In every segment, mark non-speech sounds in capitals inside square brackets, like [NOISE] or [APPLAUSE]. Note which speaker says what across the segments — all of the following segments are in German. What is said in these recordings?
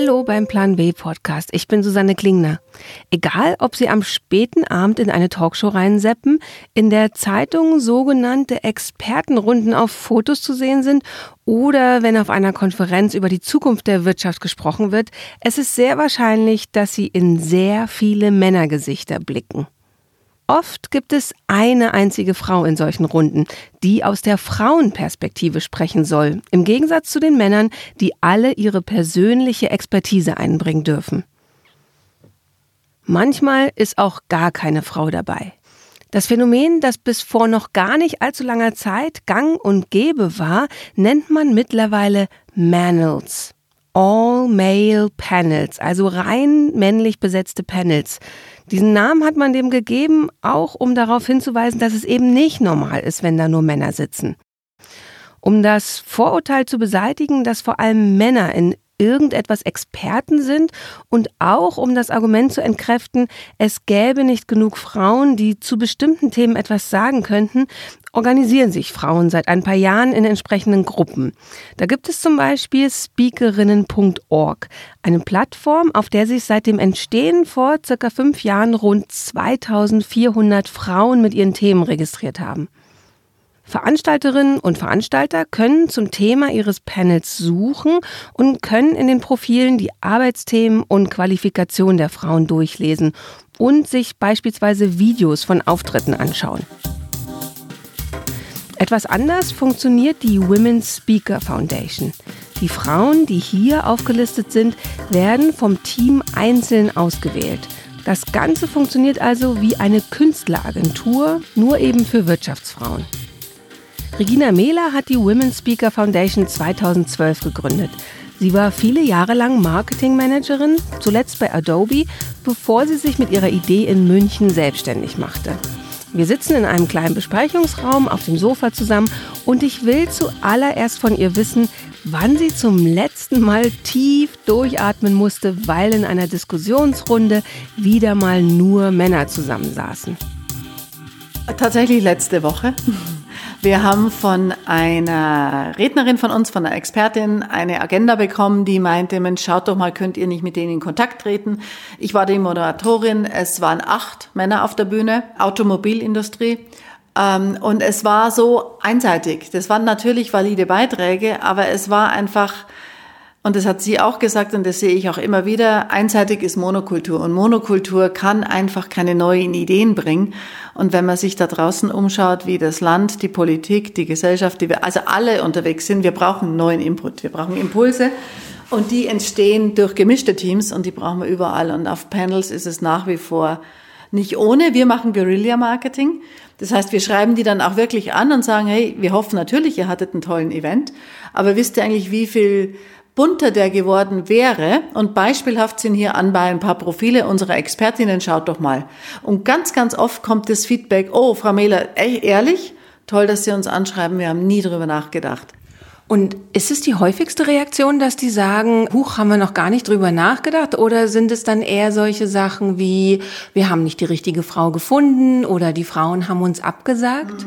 Speaker 1: Hallo beim Plan B Podcast. Ich bin Susanne Klingner. Egal, ob Sie am späten Abend in eine Talkshow reinseppen, in der Zeitung sogenannte Expertenrunden auf Fotos zu sehen sind oder wenn auf einer Konferenz über die Zukunft der Wirtschaft gesprochen wird, es ist sehr wahrscheinlich, dass Sie in sehr viele Männergesichter blicken. Oft gibt es eine einzige Frau in solchen Runden, die aus der Frauenperspektive sprechen soll, im Gegensatz zu den Männern, die alle ihre persönliche Expertise einbringen dürfen. Manchmal ist auch gar keine Frau dabei. Das Phänomen, das bis vor noch gar nicht allzu langer Zeit gang und gäbe war, nennt man mittlerweile Manels. All-Male Panels, also rein männlich besetzte Panels. Diesen Namen hat man dem gegeben, auch um darauf hinzuweisen, dass es eben nicht normal ist, wenn da nur Männer sitzen. Um das Vorurteil zu beseitigen, dass vor allem Männer in irgendetwas Experten sind und auch um das Argument zu entkräften, es gäbe nicht genug Frauen, die zu bestimmten Themen etwas sagen könnten, organisieren sich Frauen seit ein paar Jahren in entsprechenden Gruppen. Da gibt es zum Beispiel speakerinnen.org, eine Plattform, auf der sich seit dem Entstehen vor circa fünf Jahren rund 2400 Frauen mit ihren Themen registriert haben. Veranstalterinnen und Veranstalter können zum Thema ihres Panels suchen und können in den Profilen die Arbeitsthemen und Qualifikationen der Frauen durchlesen und sich beispielsweise Videos von Auftritten anschauen. Etwas anders funktioniert die Women's Speaker Foundation. Die Frauen, die hier aufgelistet sind, werden vom Team einzeln ausgewählt. Das Ganze funktioniert also wie eine Künstleragentur, nur eben für Wirtschaftsfrauen. Regina Mehler hat die Women's Speaker Foundation 2012 gegründet. Sie war viele Jahre lang Marketingmanagerin, zuletzt bei Adobe, bevor sie sich mit ihrer Idee in München selbstständig machte. Wir sitzen in einem kleinen Besprechungsraum auf dem Sofa zusammen und ich will zuallererst von ihr wissen, wann sie zum letzten Mal tief durchatmen musste, weil in einer Diskussionsrunde wieder mal nur Männer zusammensaßen.
Speaker 2: Tatsächlich letzte Woche. Wir haben von einer Rednerin von uns, von einer Expertin, eine Agenda bekommen, die meinte, Mensch, schaut doch mal, könnt ihr nicht mit denen in Kontakt treten? Ich war die Moderatorin. Es waren acht Männer auf der Bühne, Automobilindustrie. Ähm, und es war so einseitig. Das waren natürlich valide Beiträge, aber es war einfach, und das hat sie auch gesagt und das sehe ich auch immer wieder, einseitig ist Monokultur und Monokultur kann einfach keine neuen Ideen bringen. Und wenn man sich da draußen umschaut, wie das Land, die Politik, die Gesellschaft, die wir, also alle unterwegs sind, wir brauchen neuen Input, wir brauchen Impulse und die entstehen durch gemischte Teams und die brauchen wir überall. Und auf Panels ist es nach wie vor nicht ohne. Wir machen Guerilla-Marketing. Das heißt, wir schreiben die dann auch wirklich an und sagen, hey, wir hoffen natürlich, ihr hattet einen tollen Event, aber wisst ihr eigentlich, wie viel bunter der geworden wäre, und beispielhaft sind hier an bei ein paar Profile unserer Expertinnen, schaut doch mal. Und ganz, ganz oft kommt das Feedback, oh, Frau Mehler, ehrlich, toll, dass Sie uns anschreiben, wir haben nie drüber nachgedacht.
Speaker 1: Und ist es die häufigste Reaktion, dass die sagen, huch, haben wir noch gar nicht drüber nachgedacht? Oder sind es dann eher solche Sachen wie, wir haben nicht die richtige Frau gefunden oder die Frauen haben uns abgesagt?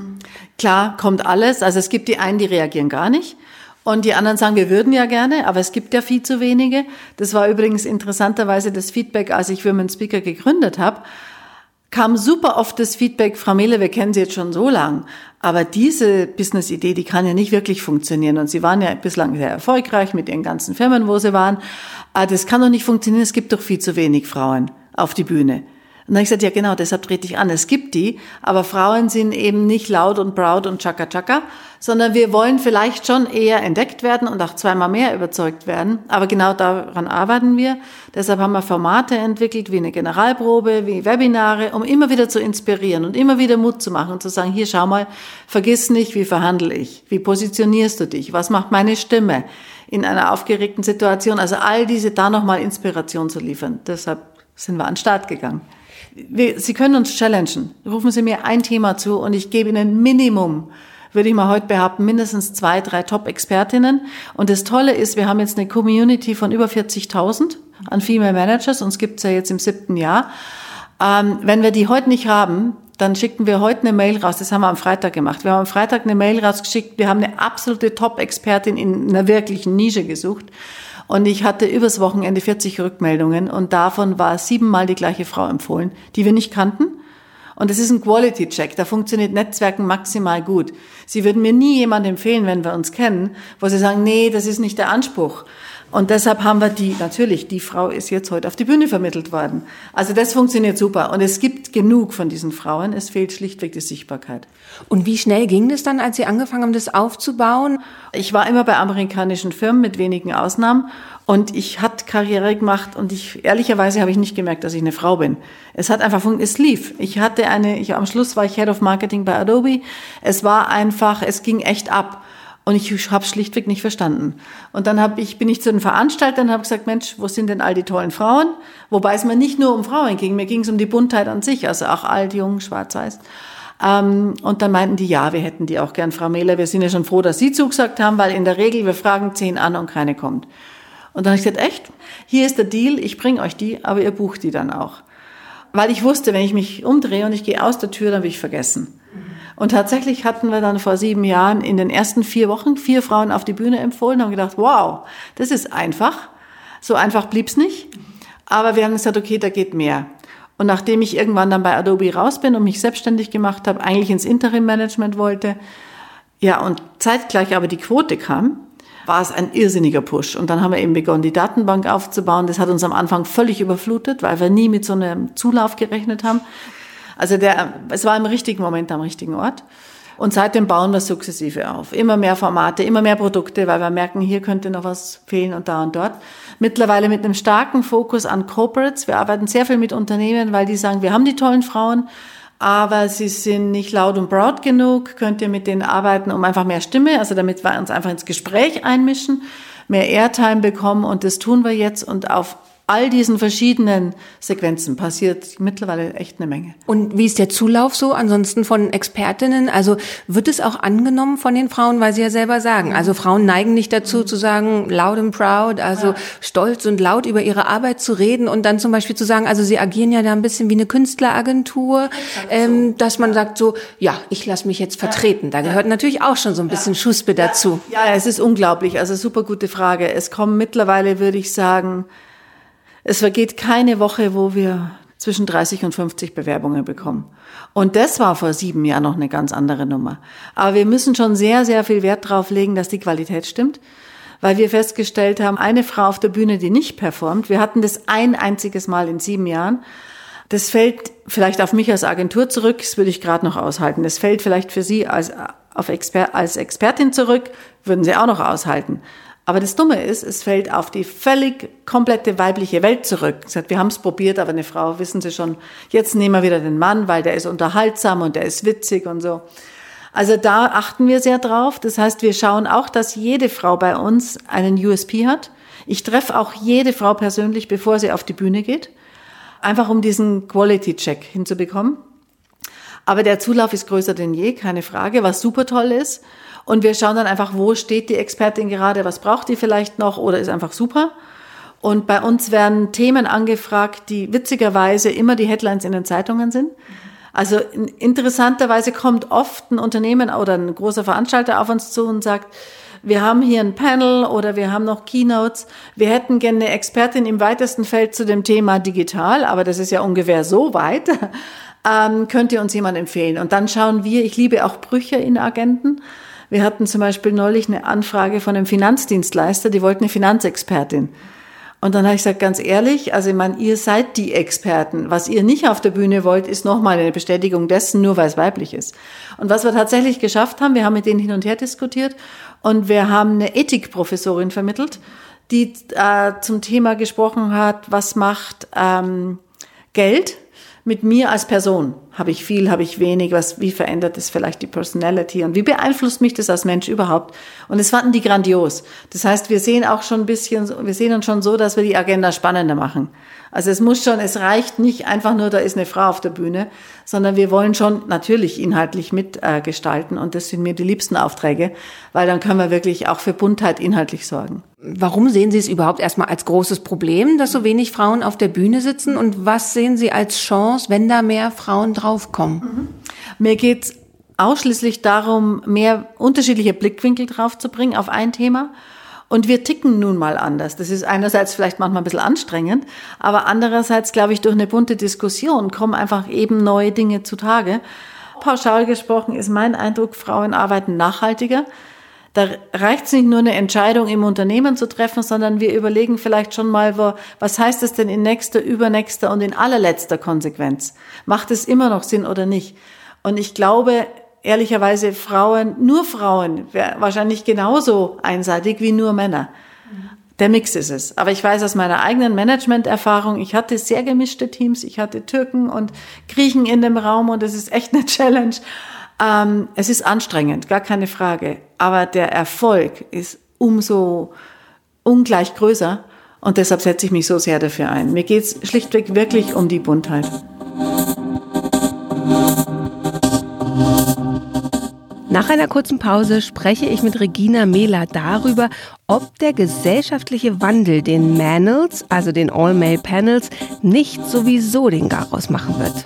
Speaker 2: Klar, kommt alles. Also es gibt die einen, die reagieren gar nicht. Und die anderen sagen, wir würden ja gerne, aber es gibt ja viel zu wenige. Das war übrigens interessanterweise das Feedback, als ich Women Speaker gegründet habe kam super oft das Feedback, Frau Mehle, wir kennen Sie jetzt schon so lang, aber diese Business-Idee, die kann ja nicht wirklich funktionieren. Und Sie waren ja bislang sehr erfolgreich mit Ihren ganzen Firmen, wo Sie waren. Aber ah, das kann doch nicht funktionieren, es gibt doch viel zu wenig Frauen auf die Bühne. Und dann habe ich gesagt, ja genau, deshalb trete ich an. Es gibt die, aber Frauen sind eben nicht laut und proud und chaka chaka, sondern wir wollen vielleicht schon eher entdeckt werden und auch zweimal mehr überzeugt werden. Aber genau daran arbeiten wir. Deshalb haben wir Formate entwickelt, wie eine Generalprobe, wie Webinare, um immer wieder zu inspirieren und immer wieder Mut zu machen und zu sagen, hier schau mal, vergiss nicht, wie verhandle ich? Wie positionierst du dich? Was macht meine Stimme in einer aufgeregten Situation? Also all diese da nochmal Inspiration zu liefern. Deshalb sind wir an den Start gegangen. Wir, Sie können uns challengen. Rufen Sie mir ein Thema zu und ich gebe Ihnen Minimum, würde ich mal heute behaupten, mindestens zwei, drei Top-Expertinnen. Und das Tolle ist, wir haben jetzt eine Community von über 40.000 an Female Managers. Uns gibt's ja jetzt im siebten Jahr. Ähm, wenn wir die heute nicht haben, dann schicken wir heute eine Mail raus. Das haben wir am Freitag gemacht. Wir haben am Freitag eine Mail rausgeschickt. Wir haben eine absolute Top-Expertin in einer wirklichen Nische gesucht. Und ich hatte übers Wochenende 40 Rückmeldungen und davon war siebenmal die gleiche Frau empfohlen, die wir nicht kannten. Und es ist ein Quality-Check. Da funktioniert Netzwerken maximal gut. Sie würden mir nie jemand empfehlen, wenn wir uns kennen, wo Sie sagen, nee, das ist nicht der Anspruch. Und deshalb haben wir die, natürlich, die Frau ist jetzt heute auf die Bühne vermittelt worden. Also das funktioniert super. Und es gibt genug von diesen Frauen. Es fehlt schlichtweg die Sichtbarkeit.
Speaker 1: Und wie schnell ging das dann, als Sie angefangen haben, das aufzubauen?
Speaker 2: Ich war immer bei amerikanischen Firmen mit wenigen Ausnahmen. Und ich hatte Karriere gemacht und ich, ehrlicherweise habe ich nicht gemerkt, dass ich eine Frau bin. Es hat einfach, es lief. Ich hatte eine, ich, am Schluss war ich Head of Marketing bei Adobe. Es war einfach, es ging echt ab. Und ich habe schlichtweg nicht verstanden. Und dann hab ich, bin ich zu den Veranstaltern und habe gesagt, Mensch, wo sind denn all die tollen Frauen? Wobei es mir nicht nur um Frauen ging, mir ging es um die Buntheit an sich, also auch alt, jung, schwarz-weiß. Ähm, und dann meinten die, ja, wir hätten die auch gern, Frau Mehler. Wir sind ja schon froh, dass Sie zugesagt haben, weil in der Regel, wir fragen zehn an und keine kommt. Und dann habe ich gesagt, echt? Hier ist der Deal, ich bringe euch die, aber ihr bucht die dann auch. Weil ich wusste, wenn ich mich umdrehe und ich gehe aus der Tür, dann will ich vergessen. Und tatsächlich hatten wir dann vor sieben Jahren in den ersten vier Wochen vier Frauen auf die Bühne empfohlen, haben gedacht, wow, das ist einfach. So einfach blieb's nicht. Aber wir haben gesagt, okay, da geht mehr. Und nachdem ich irgendwann dann bei Adobe raus bin und mich selbstständig gemacht habe, eigentlich ins Interim-Management wollte, ja, und zeitgleich aber die Quote kam, war es ein irrsinniger Push. Und dann haben wir eben begonnen, die Datenbank aufzubauen. Das hat uns am Anfang völlig überflutet, weil wir nie mit so einem Zulauf gerechnet haben. Also der, es war im richtigen Moment am richtigen Ort. Und seitdem bauen wir sukzessive auf. Immer mehr Formate, immer mehr Produkte, weil wir merken, hier könnte noch was fehlen und da und dort. Mittlerweile mit einem starken Fokus an Corporates. Wir arbeiten sehr viel mit Unternehmen, weil die sagen, wir haben die tollen Frauen, aber sie sind nicht laut und proud genug. Könnt ihr mit denen arbeiten, um einfach mehr Stimme, also damit wir uns einfach ins Gespräch einmischen, mehr Airtime bekommen und das tun wir jetzt und auf all diesen verschiedenen Sequenzen passiert mittlerweile echt eine Menge.
Speaker 1: Und wie ist der Zulauf so ansonsten von Expertinnen? Also wird es auch angenommen von den Frauen, weil sie ja selber sagen, also Frauen neigen nicht dazu zu sagen, loud and proud, also ja. stolz und laut über ihre Arbeit zu reden und dann zum Beispiel zu sagen, also sie agieren ja da ein bisschen wie eine Künstleragentur, ähm, dass man sagt so, ja, ich lasse mich jetzt vertreten. Da gehört natürlich auch schon so ein bisschen Schuspe dazu.
Speaker 2: Ja, es ist unglaublich. Also super gute Frage. Es kommen mittlerweile, würde ich sagen, es vergeht keine Woche, wo wir zwischen 30 und 50 Bewerbungen bekommen. Und das war vor sieben Jahren noch eine ganz andere Nummer. Aber wir müssen schon sehr, sehr viel Wert darauf legen, dass die Qualität stimmt, weil wir festgestellt haben, eine Frau auf der Bühne, die nicht performt, wir hatten das ein einziges Mal in sieben Jahren, das fällt vielleicht auf mich als Agentur zurück, das würde ich gerade noch aushalten. Das fällt vielleicht für Sie als, auf Exper als Expertin zurück, würden Sie auch noch aushalten. Aber das Dumme ist, es fällt auf die völlig komplette weibliche Welt zurück. Sagt, wir haben es probiert, aber eine Frau, wissen Sie schon, jetzt nehmen wir wieder den Mann, weil der ist unterhaltsam und der ist witzig und so. Also da achten wir sehr drauf. Das heißt, wir schauen auch, dass jede Frau bei uns einen USP hat. Ich treffe auch jede Frau persönlich, bevor sie auf die Bühne geht. Einfach um diesen Quality-Check hinzubekommen. Aber der Zulauf ist größer denn je, keine Frage, was super toll ist. Und wir schauen dann einfach, wo steht die Expertin gerade, was braucht die vielleicht noch oder ist einfach super. Und bei uns werden Themen angefragt, die witzigerweise immer die Headlines in den Zeitungen sind. Also interessanterweise kommt oft ein Unternehmen oder ein großer Veranstalter auf uns zu und sagt, wir haben hier ein Panel oder wir haben noch Keynotes. Wir hätten gerne eine Expertin im weitesten Feld zu dem Thema digital, aber das ist ja ungefähr so weit. [LAUGHS] Ähm, könnt ihr uns jemand empfehlen? Und dann schauen wir, ich liebe auch Brüche in Agenten. Wir hatten zum Beispiel neulich eine Anfrage von einem Finanzdienstleister, die wollten eine Finanzexpertin. Und dann habe ich gesagt, ganz ehrlich, also ich meine, ihr seid die Experten. Was ihr nicht auf der Bühne wollt, ist nochmal eine Bestätigung dessen, nur weil es weiblich ist. Und was wir tatsächlich geschafft haben, wir haben mit denen hin und her diskutiert und wir haben eine Ethikprofessorin vermittelt, die äh, zum Thema gesprochen hat, was macht ähm, Geld mit mir als Person. Habe ich viel, habe ich wenig, was, wie verändert es vielleicht die Personality und wie beeinflusst mich das als Mensch überhaupt? Und es fanden die grandios. Das heißt, wir sehen auch schon ein bisschen, wir sehen uns schon so, dass wir die Agenda spannender machen. Also es muss schon, es reicht nicht einfach nur, da ist eine Frau auf der Bühne, sondern wir wollen schon natürlich inhaltlich mitgestalten äh, und das sind mir die liebsten Aufträge, weil dann können wir wirklich auch für Buntheit inhaltlich sorgen.
Speaker 1: Warum sehen Sie es überhaupt erstmal als großes Problem, dass so wenig Frauen auf der Bühne sitzen und was sehen Sie als Chance, wenn da mehr Frauen draufkommen? Mhm.
Speaker 2: Mir geht's ausschließlich darum, mehr unterschiedliche Blickwinkel drauf zu bringen auf ein Thema Und wir ticken nun mal anders. Das ist einerseits vielleicht manchmal ein bisschen anstrengend, aber andererseits, glaube ich, durch eine bunte Diskussion kommen einfach eben neue Dinge zutage. Pauschal gesprochen ist mein Eindruck, Frauen arbeiten nachhaltiger. Da reicht es nicht nur eine Entscheidung im Unternehmen zu treffen, sondern wir überlegen vielleicht schon mal, wo, was heißt es denn in nächster, übernächster und in allerletzter Konsequenz? Macht es immer noch Sinn oder nicht? Und ich glaube, ehrlicherweise Frauen, nur Frauen, wahrscheinlich genauso einseitig wie nur Männer. Der Mix ist es. Aber ich weiß aus meiner eigenen Management-Erfahrung, ich hatte sehr gemischte Teams. Ich hatte Türken und Griechen in dem Raum und es ist echt eine [LAUGHS] Challenge. Ähm, es ist anstrengend, gar keine Frage. Aber der Erfolg ist umso ungleich größer. Und deshalb setze ich mich so sehr dafür ein. Mir geht es schlichtweg wirklich um die Buntheit.
Speaker 1: Nach einer kurzen Pause spreche ich mit Regina Mehler darüber, ob der gesellschaftliche Wandel den Manels, also den All-Male-Panels, nicht sowieso den Garaus machen wird.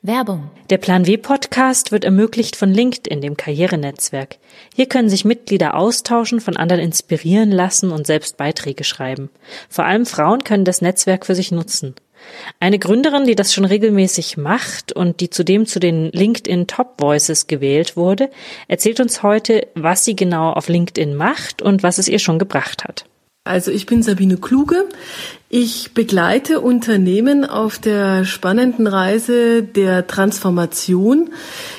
Speaker 3: Werbung. Der Plan W Podcast wird ermöglicht von LinkedIn, dem Karrierenetzwerk. Hier können sich Mitglieder austauschen, von anderen inspirieren lassen und selbst Beiträge schreiben. Vor allem Frauen können das Netzwerk für sich nutzen. Eine Gründerin, die das schon regelmäßig macht und die zudem zu den LinkedIn Top Voices gewählt wurde, erzählt uns heute, was sie genau auf LinkedIn macht und was es ihr schon gebracht hat.
Speaker 4: Also ich bin Sabine Kluge. Ich begleite Unternehmen auf der spannenden Reise der Transformation.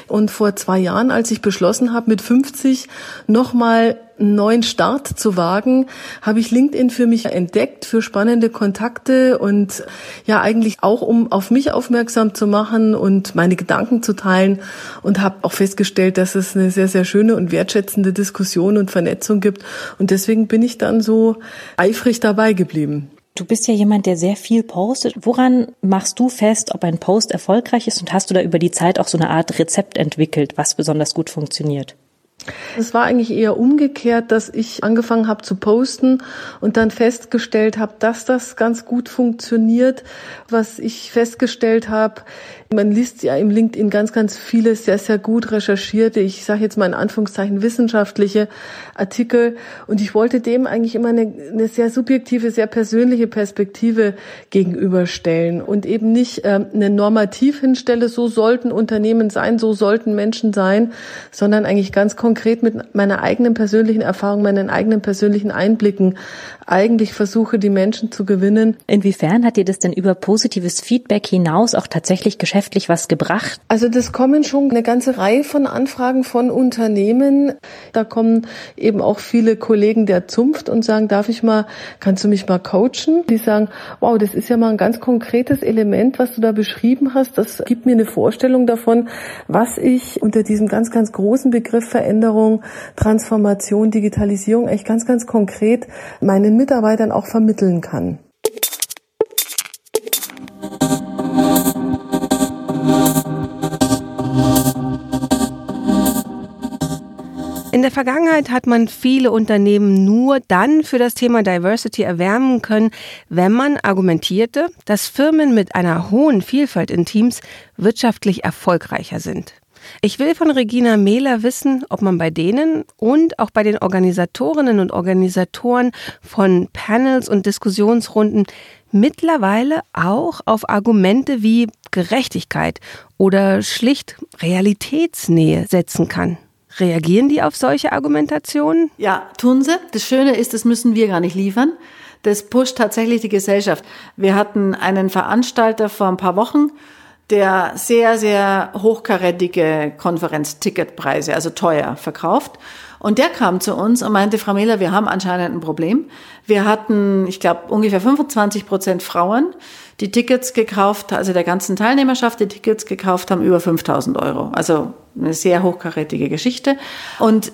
Speaker 4: Und vor zwei Jahren, als ich beschlossen habe, mit 50 nochmal einen neuen Start zu wagen, habe ich LinkedIn für mich entdeckt, für spannende Kontakte und ja eigentlich auch, um auf mich aufmerksam zu machen und meine Gedanken zu teilen und habe auch festgestellt, dass es eine sehr, sehr schöne und wertschätzende Diskussion und Vernetzung gibt. Und deswegen bin ich dann so eifrig dabei geblieben.
Speaker 3: Du bist ja jemand, der sehr viel postet. Woran machst du fest, ob ein Post erfolgreich ist und hast du da über die Zeit auch so eine Art Rezept entwickelt, was besonders gut funktioniert?
Speaker 4: Es war eigentlich eher umgekehrt, dass ich angefangen habe zu posten und dann festgestellt habe, dass das ganz gut funktioniert. Was ich festgestellt habe, man liest ja im LinkedIn ganz, ganz viele sehr, sehr gut recherchierte, ich sage jetzt mal in Anführungszeichen wissenschaftliche Artikel. Und ich wollte dem eigentlich immer eine, eine sehr subjektive, sehr persönliche Perspektive gegenüberstellen und eben nicht ähm, eine Normativ hinstelle, so sollten Unternehmen sein, so sollten Menschen sein, sondern eigentlich ganz konkret mit meiner eigenen persönlichen Erfahrung, meinen eigenen persönlichen Einblicken eigentlich versuche, die Menschen zu gewinnen.
Speaker 3: Inwiefern hat dir das denn über positives Feedback hinaus auch tatsächlich geschäftlich was gebracht?
Speaker 4: Also das kommen schon eine ganze Reihe von Anfragen von Unternehmen. Da kommen eben auch viele Kollegen der Zunft und sagen, darf ich mal, kannst du mich mal coachen? Die sagen, wow, das ist ja mal ein ganz konkretes Element, was du da beschrieben hast. Das gibt mir eine Vorstellung davon, was ich unter diesem ganz, ganz großen Begriff Veränderung, Transformation, Digitalisierung eigentlich ganz, ganz konkret meinen Mitarbeitern auch vermitteln kann.
Speaker 1: In der Vergangenheit hat man viele Unternehmen nur dann für das Thema Diversity erwärmen können, wenn man argumentierte, dass Firmen mit einer hohen Vielfalt in Teams wirtschaftlich erfolgreicher sind. Ich will von Regina Mehler wissen, ob man bei denen und auch bei den Organisatorinnen und Organisatoren von Panels und Diskussionsrunden mittlerweile auch auf Argumente wie Gerechtigkeit oder schlicht Realitätsnähe setzen kann. Reagieren die auf solche Argumentationen?
Speaker 2: Ja, tun sie. Das Schöne ist, das müssen wir gar nicht liefern. Das pusht tatsächlich die Gesellschaft. Wir hatten einen Veranstalter vor ein paar Wochen, der sehr, sehr hochkarätige Konferenzticketpreise, also teuer, verkauft. Und der kam zu uns und meinte, Frau Mehler, wir haben anscheinend ein Problem. Wir hatten, ich glaube, ungefähr 25 Prozent Frauen, die Tickets gekauft, also der ganzen Teilnehmerschaft, die Tickets gekauft haben, über 5000 Euro. Also eine sehr hochkarätige Geschichte. Und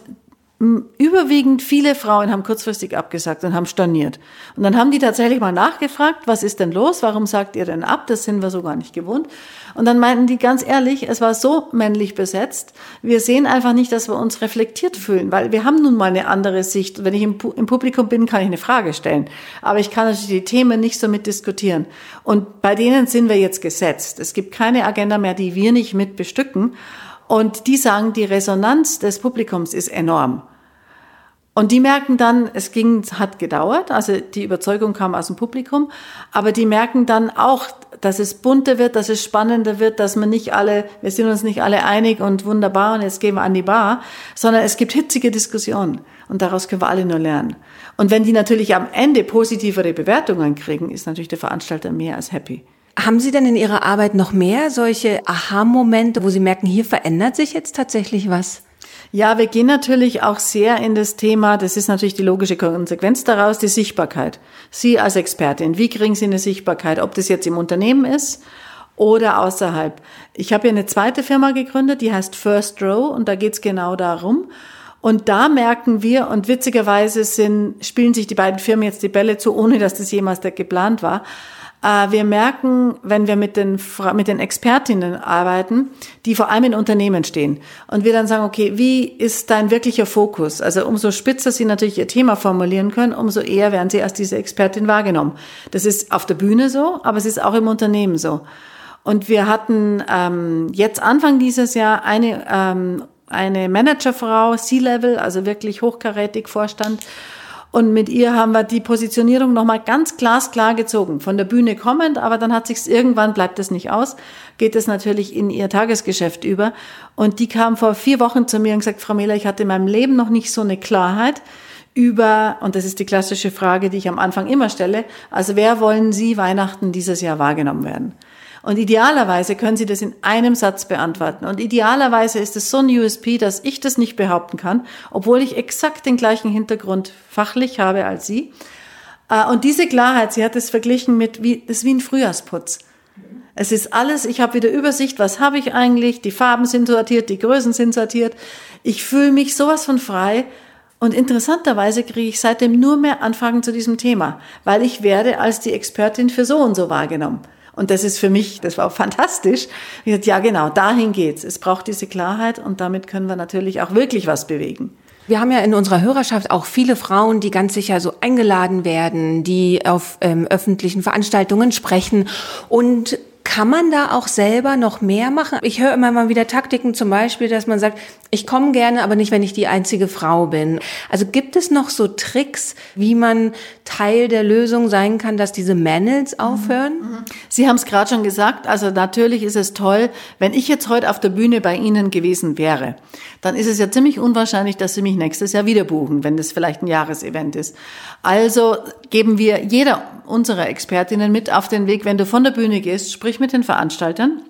Speaker 2: überwiegend viele Frauen haben kurzfristig abgesagt und haben storniert. Und dann haben die tatsächlich mal nachgefragt, was ist denn los? Warum sagt ihr denn ab? Das sind wir so gar nicht gewohnt. Und dann meinten die ganz ehrlich, es war so männlich besetzt. Wir sehen einfach nicht, dass wir uns reflektiert fühlen, weil wir haben nun mal eine andere Sicht. Wenn ich im, Publikum bin, kann ich eine Frage stellen. Aber ich kann natürlich die Themen nicht so mit diskutieren. Und bei denen sind wir jetzt gesetzt. Es gibt keine Agenda mehr, die wir nicht mit bestücken. Und die sagen, die Resonanz des Publikums ist enorm. Und die merken dann, es ging, hat gedauert, also die Überzeugung kam aus dem Publikum, aber die merken dann auch, dass es bunter wird, dass es spannender wird, dass man nicht alle, wir sind uns nicht alle einig und wunderbar und jetzt gehen wir an die Bar, sondern es gibt hitzige Diskussionen und daraus können wir alle nur lernen. Und wenn die natürlich am Ende positivere Bewertungen kriegen, ist natürlich der Veranstalter mehr als happy.
Speaker 1: Haben Sie denn in Ihrer Arbeit noch mehr solche Aha-Momente, wo Sie merken, hier verändert sich jetzt tatsächlich was?
Speaker 2: Ja, wir gehen natürlich auch sehr in das Thema, das ist natürlich die logische Konsequenz daraus, die Sichtbarkeit. Sie als Expertin, wie kriegen Sie eine Sichtbarkeit, ob das jetzt im Unternehmen ist oder außerhalb? Ich habe ja eine zweite Firma gegründet, die heißt First Row und da geht's genau darum. Und da merken wir, und witzigerweise sind, spielen sich die beiden Firmen jetzt die Bälle zu, ohne dass das jemals geplant war. Äh, wir merken, wenn wir mit den, mit den Expertinnen arbeiten, die vor allem in Unternehmen stehen, und wir dann sagen, okay, wie ist dein wirklicher Fokus? Also umso spitzer sie natürlich ihr Thema formulieren können, umso eher werden sie als diese Expertin wahrgenommen. Das ist auf der Bühne so, aber es ist auch im Unternehmen so. Und wir hatten ähm, jetzt Anfang dieses Jahr eine, ähm, eine Managerfrau, C-Level, also wirklich hochkarätig Vorstand, und mit ihr haben wir die Positionierung nochmal ganz glasklar gezogen. Von der Bühne kommend, aber dann hat sich's irgendwann, bleibt es nicht aus, geht es natürlich in ihr Tagesgeschäft über. Und die kam vor vier Wochen zu mir und gesagt, Frau Mehler, ich hatte in meinem Leben noch nicht so eine Klarheit über, und das ist die klassische Frage, die ich am Anfang immer stelle, also wer wollen Sie Weihnachten dieses Jahr wahrgenommen werden? Und idealerweise können Sie das in einem Satz beantworten. Und idealerweise ist es so ein USP, dass ich das nicht behaupten kann, obwohl ich exakt den gleichen Hintergrund fachlich habe als Sie. Äh, und diese Klarheit, sie hat es verglichen mit, wie, das ist wie ein Frühjahrsputz. Es ist alles, ich habe wieder Übersicht, was habe ich eigentlich, die Farben sind sortiert, die Größen sind sortiert. Ich fühle mich sowas von frei. Und interessanterweise kriege ich seitdem nur mehr Anfragen zu diesem Thema, weil ich werde als die Expertin für so und so wahrgenommen. Und das ist für mich, das war [LAUGHS] fantastisch. Ich gesagt, ja genau, dahin geht's. Es braucht diese Klarheit und damit können wir natürlich auch wirklich was bewegen.
Speaker 1: Wir haben ja in unserer Hörerschaft auch viele Frauen, die ganz sicher so eingeladen werden, die auf ähm, öffentlichen Veranstaltungen sprechen und kann man da auch selber noch mehr machen? Ich höre immer mal wieder Taktiken, zum Beispiel, dass man sagt, ich komme gerne, aber nicht, wenn ich die einzige Frau bin. Also gibt es noch so Tricks, wie man Teil der Lösung sein kann, dass diese Manuals aufhören? Mhm.
Speaker 2: Sie haben es gerade schon gesagt. Also natürlich ist es toll, wenn ich jetzt heute auf der Bühne bei Ihnen gewesen wäre, dann ist es ja ziemlich unwahrscheinlich, dass Sie mich nächstes Jahr wieder buchen, wenn das vielleicht ein Jahresevent ist. Also geben wir jeder unserer Expertinnen mit auf den Weg, wenn du von der Bühne gehst, sprich mit den Veranstaltern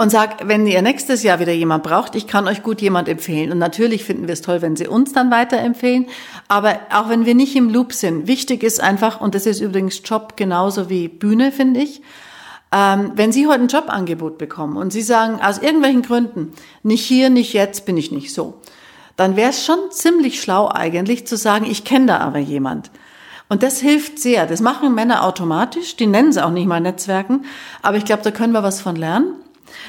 Speaker 2: und sag, wenn ihr nächstes Jahr wieder jemand braucht, ich kann euch gut jemand empfehlen. Und natürlich finden wir es toll, wenn sie uns dann weiterempfehlen. Aber auch wenn wir nicht im Loop sind, wichtig ist einfach, und das ist übrigens Job genauso wie Bühne, finde ich, ähm, wenn Sie heute ein Jobangebot bekommen und Sie sagen, aus irgendwelchen Gründen, nicht hier, nicht jetzt, bin ich nicht so, dann wäre es schon ziemlich schlau eigentlich zu sagen, ich kenne da aber jemand. Und das hilft sehr. Das machen Männer automatisch. Die nennen es auch nicht mal Netzwerken. Aber ich glaube, da können wir was von lernen.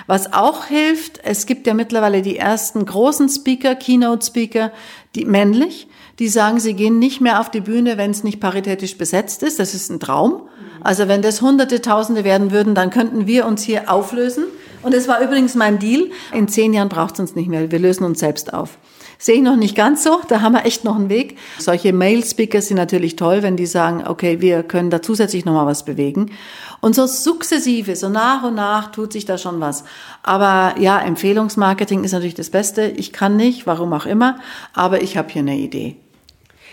Speaker 2: Was auch hilft, es gibt ja mittlerweile die ersten großen Speaker, Keynote-Speaker, die männlich, die sagen, sie gehen nicht mehr auf die Bühne, wenn es nicht paritätisch besetzt ist. Das ist ein Traum. Also wenn das Hunderte, Tausende werden würden, dann könnten wir uns hier auflösen. Und es war übrigens mein Deal. In zehn Jahren braucht es uns nicht mehr. Wir lösen uns selbst auf. Sehe ich noch nicht ganz so, da haben wir echt noch einen Weg. Solche Mail-Speaker sind natürlich toll, wenn die sagen, okay, wir können da zusätzlich nochmal was bewegen. Und so sukzessive, so nach und nach tut sich da schon was. Aber ja, Empfehlungsmarketing ist natürlich das Beste. Ich kann nicht, warum auch immer, aber ich habe hier eine Idee.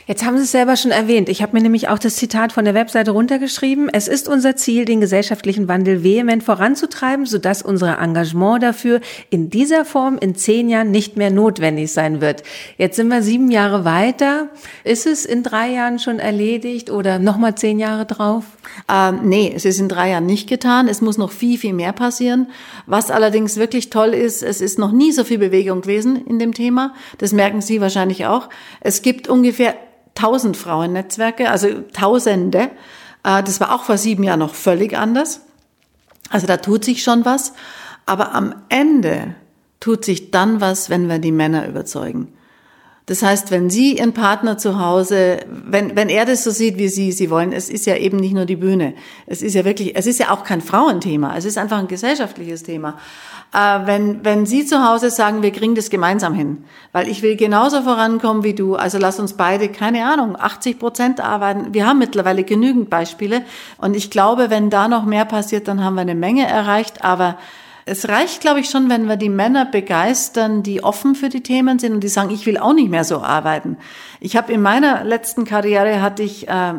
Speaker 1: Jetzt haben Sie es selber schon erwähnt. Ich habe mir nämlich auch das Zitat von der Webseite runtergeschrieben. Es ist unser Ziel, den gesellschaftlichen Wandel vehement voranzutreiben, sodass unser Engagement dafür in dieser Form in zehn Jahren nicht mehr notwendig sein wird. Jetzt sind wir sieben Jahre weiter. Ist es in drei Jahren schon erledigt oder nochmal zehn Jahre drauf?
Speaker 2: Ähm, nee, es ist in drei Jahren nicht getan. Es muss noch viel, viel mehr passieren. Was allerdings wirklich toll ist, es ist noch nie so viel Bewegung gewesen in dem Thema. Das merken Sie wahrscheinlich auch. Es gibt ungefähr 1000 Frauennetzwerke, also Tausende. Äh, das war auch vor sieben Jahren noch völlig anders. Also da tut sich schon was. Aber am Ende tut sich dann was, wenn wir die Männer überzeugen. Das heißt, wenn Sie Ihren Partner zu Hause, wenn, wenn er das so sieht wie Sie, Sie wollen, es ist ja eben nicht nur die Bühne. Es ist ja wirklich, es ist ja auch kein Frauenthema. Es ist einfach ein gesellschaftliches Thema. Äh, wenn, wenn Sie zu Hause sagen, wir kriegen das gemeinsam hin, weil ich will genauso vorankommen wie du, also lass uns beide, keine Ahnung, 80 Prozent arbeiten. Wir haben mittlerweile genügend Beispiele. Und ich glaube, wenn da noch mehr passiert, dann haben wir eine Menge erreicht. Aber es reicht, glaube ich, schon, wenn wir die Männer begeistern, die offen für die Themen sind und die sagen, ich will auch nicht mehr so arbeiten. Ich habe in meiner letzten Karriere hatte ich äh,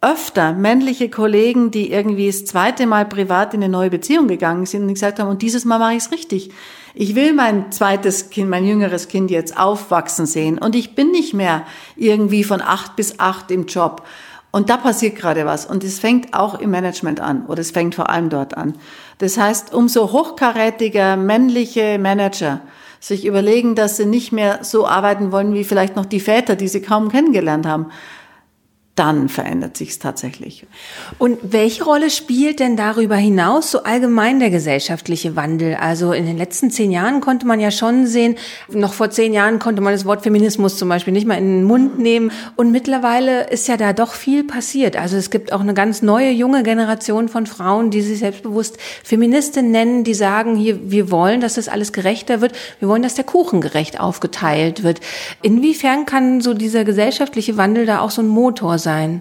Speaker 2: öfter männliche Kollegen, die irgendwie das zweite Mal privat in eine neue Beziehung gegangen sind und gesagt haben, und dieses Mal mache ich es richtig. Ich will mein zweites Kind, mein jüngeres Kind jetzt aufwachsen sehen und ich bin nicht mehr irgendwie von acht bis acht im Job. Und da passiert gerade was. Und es fängt auch im Management an oder es fängt vor allem dort an. Das heißt, umso hochkarätiger männliche Manager sich überlegen, dass sie nicht mehr so arbeiten wollen wie vielleicht noch die Väter, die sie kaum kennengelernt haben, dann verändert sich es tatsächlich.
Speaker 1: Und welche Rolle spielt denn darüber hinaus so allgemein der gesellschaftliche Wandel? Also in den letzten zehn Jahren konnte man ja schon sehen, noch vor zehn Jahren konnte man das Wort Feminismus zum Beispiel nicht mal in den Mund nehmen. Und mittlerweile ist ja da doch viel passiert. Also es gibt auch eine ganz neue, junge Generation von Frauen, die sich selbstbewusst Feministin nennen, die sagen, hier, wir wollen, dass das alles gerechter wird. Wir wollen, dass der Kuchen gerecht aufgeteilt wird. Inwiefern kann so dieser gesellschaftliche Wandel da auch so ein Motor sein? Sein?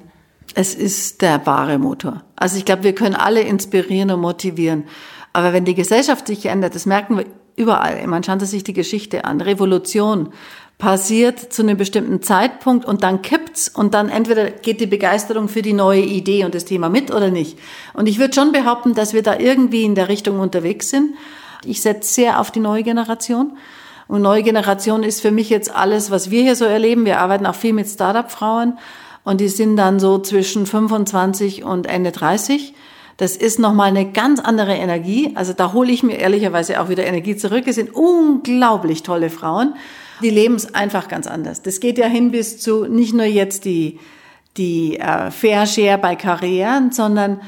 Speaker 2: Es ist der wahre Motor. Also ich glaube, wir können alle inspirieren und motivieren. Aber wenn die Gesellschaft sich ändert, das merken wir überall. Man schaut sich die Geschichte an. Revolution passiert zu einem bestimmten Zeitpunkt und dann kippt's und dann entweder geht die Begeisterung für die neue Idee und das Thema mit oder nicht. Und ich würde schon behaupten, dass wir da irgendwie in der Richtung unterwegs sind. Ich setze sehr auf die neue Generation. Und neue Generation ist für mich jetzt alles, was wir hier so erleben. Wir arbeiten auch viel mit Startup-Frauen. Und die sind dann so zwischen 25 und Ende 30. Das ist nochmal eine ganz andere Energie. Also da hole ich mir ehrlicherweise auch wieder Energie zurück. Es sind unglaublich tolle Frauen. Die leben es einfach ganz anders. Das geht ja hin bis zu nicht nur jetzt die, die äh, Fair Share bei Karrieren, sondern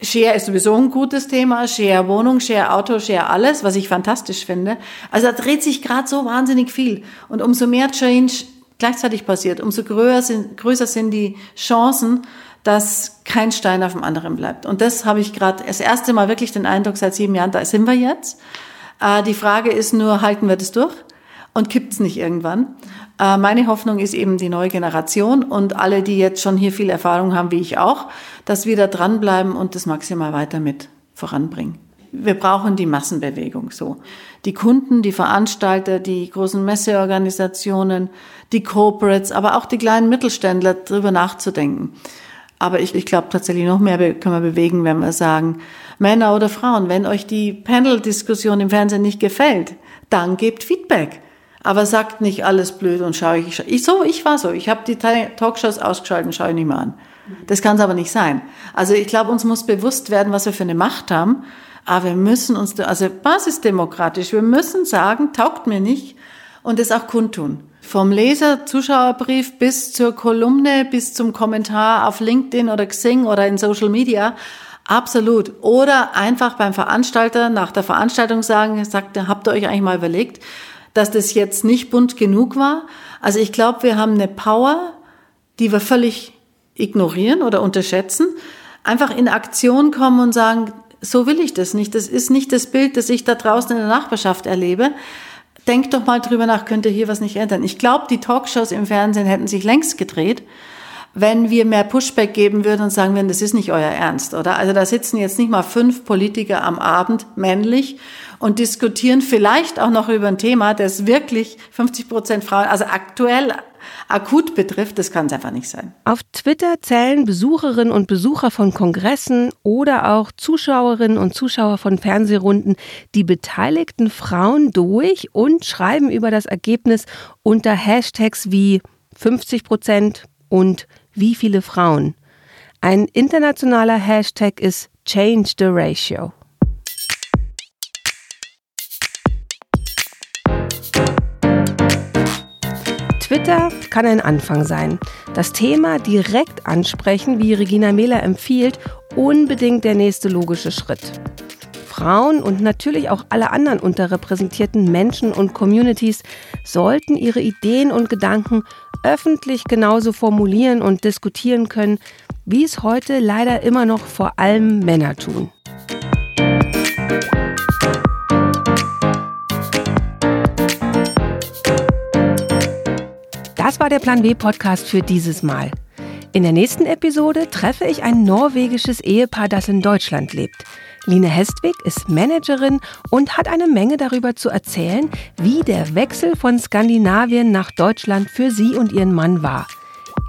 Speaker 2: Share ist sowieso ein gutes Thema. Share Wohnung, Share Auto, Share alles, was ich fantastisch finde. Also da dreht sich gerade so wahnsinnig viel. Und umso mehr Change gleichzeitig passiert, umso größer sind, größer sind die Chancen, dass kein Stein auf dem anderen bleibt. Und das habe ich gerade das erste Mal wirklich den Eindruck seit sieben Jahren, da sind wir jetzt. Äh, die Frage ist nur, halten wir das durch und kippt es nicht irgendwann? Äh, meine Hoffnung ist eben die neue Generation und alle, die jetzt schon hier viel Erfahrung haben, wie ich auch, dass wir da dranbleiben und das maximal weiter mit voranbringen wir brauchen die Massenbewegung so. Die Kunden, die Veranstalter, die großen Messeorganisationen, die Corporates, aber auch die kleinen Mittelständler drüber nachzudenken. Aber ich, ich glaube tatsächlich noch mehr können wir bewegen, wenn wir sagen, Männer oder Frauen, wenn euch die Panel-Diskussion im Fernsehen nicht gefällt, dann gebt Feedback. Aber sagt nicht alles blöd und schaue ich, ich so, ich war so, ich habe die Talkshows ausgeschaltet, schaue ich nicht mehr an. Das kann es aber nicht sein. Also ich glaube, uns muss bewusst werden, was wir für eine Macht haben aber wir müssen uns, also basisdemokratisch, wir müssen sagen, taugt mir nicht und es auch kundtun. Vom Leser, Zuschauerbrief bis zur Kolumne, bis zum Kommentar auf LinkedIn oder Xing oder in Social Media. Absolut. Oder einfach beim Veranstalter nach der Veranstaltung sagen, sagt, habt ihr euch eigentlich mal überlegt, dass das jetzt nicht bunt genug war? Also ich glaube, wir haben eine Power, die wir völlig ignorieren oder unterschätzen. Einfach in Aktion kommen und sagen, so will ich das nicht. Das ist nicht das Bild, das ich da draußen in der Nachbarschaft erlebe. Denkt doch mal drüber nach, könnte hier was nicht ändern. Ich glaube, die Talkshows im Fernsehen hätten sich längst gedreht, wenn wir mehr Pushback geben würden und sagen würden, das ist nicht euer Ernst, oder? Also da sitzen jetzt nicht mal fünf Politiker am Abend männlich und diskutieren vielleicht auch noch über ein Thema, das wirklich 50 Prozent Frauen, also aktuell akut betrifft, das kann es einfach nicht sein.
Speaker 1: Auf Twitter zählen Besucherinnen und Besucher von Kongressen oder auch Zuschauerinnen und Zuschauer von Fernsehrunden die beteiligten Frauen durch und schreiben über das Ergebnis unter Hashtags wie 50 Prozent und wie viele Frauen. Ein internationaler Hashtag ist Change the Ratio. Twitter kann ein Anfang sein. Das Thema direkt ansprechen, wie Regina Mehler empfiehlt, unbedingt der nächste logische Schritt. Frauen und natürlich auch alle anderen unterrepräsentierten Menschen und Communities sollten ihre Ideen und Gedanken öffentlich genauso formulieren und diskutieren können, wie es heute leider immer noch vor allem Männer tun. War der Plan B Podcast für dieses Mal. In der nächsten Episode treffe ich ein norwegisches Ehepaar, das in Deutschland lebt. Line Hestwig ist Managerin und hat eine Menge darüber zu erzählen, wie der Wechsel von Skandinavien nach Deutschland für sie und ihren Mann war.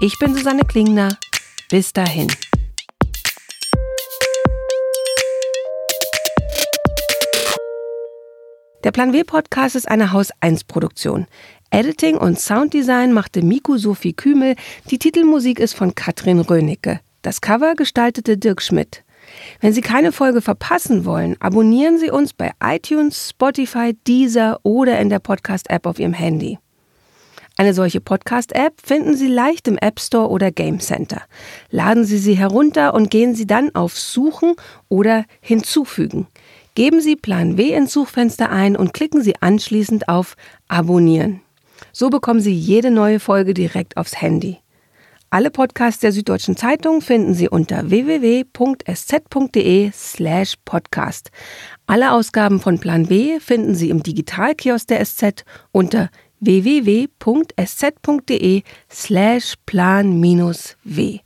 Speaker 1: Ich bin Susanne Klingner. Bis dahin. Der Plan W Podcast ist eine Haus 1 Produktion. Editing und Sounddesign machte Miku Sophie Kümel. Die Titelmusik ist von Katrin Rönicke. Das Cover gestaltete Dirk Schmidt. Wenn Sie keine Folge verpassen wollen, abonnieren Sie uns bei iTunes, Spotify, Deezer oder in der Podcast-App auf Ihrem Handy. Eine solche Podcast-App finden Sie leicht im App Store oder Game Center. Laden Sie sie herunter und gehen Sie dann auf Suchen oder Hinzufügen. Geben Sie Plan W ins Suchfenster ein und klicken Sie anschließend auf Abonnieren. So bekommen Sie jede neue Folge direkt aufs Handy. Alle Podcasts der Süddeutschen Zeitung finden Sie unter www.sz.de slash podcast. Alle Ausgaben von Plan B finden Sie im Digitalkiosk der SZ unter www.sz.de slash plan-w.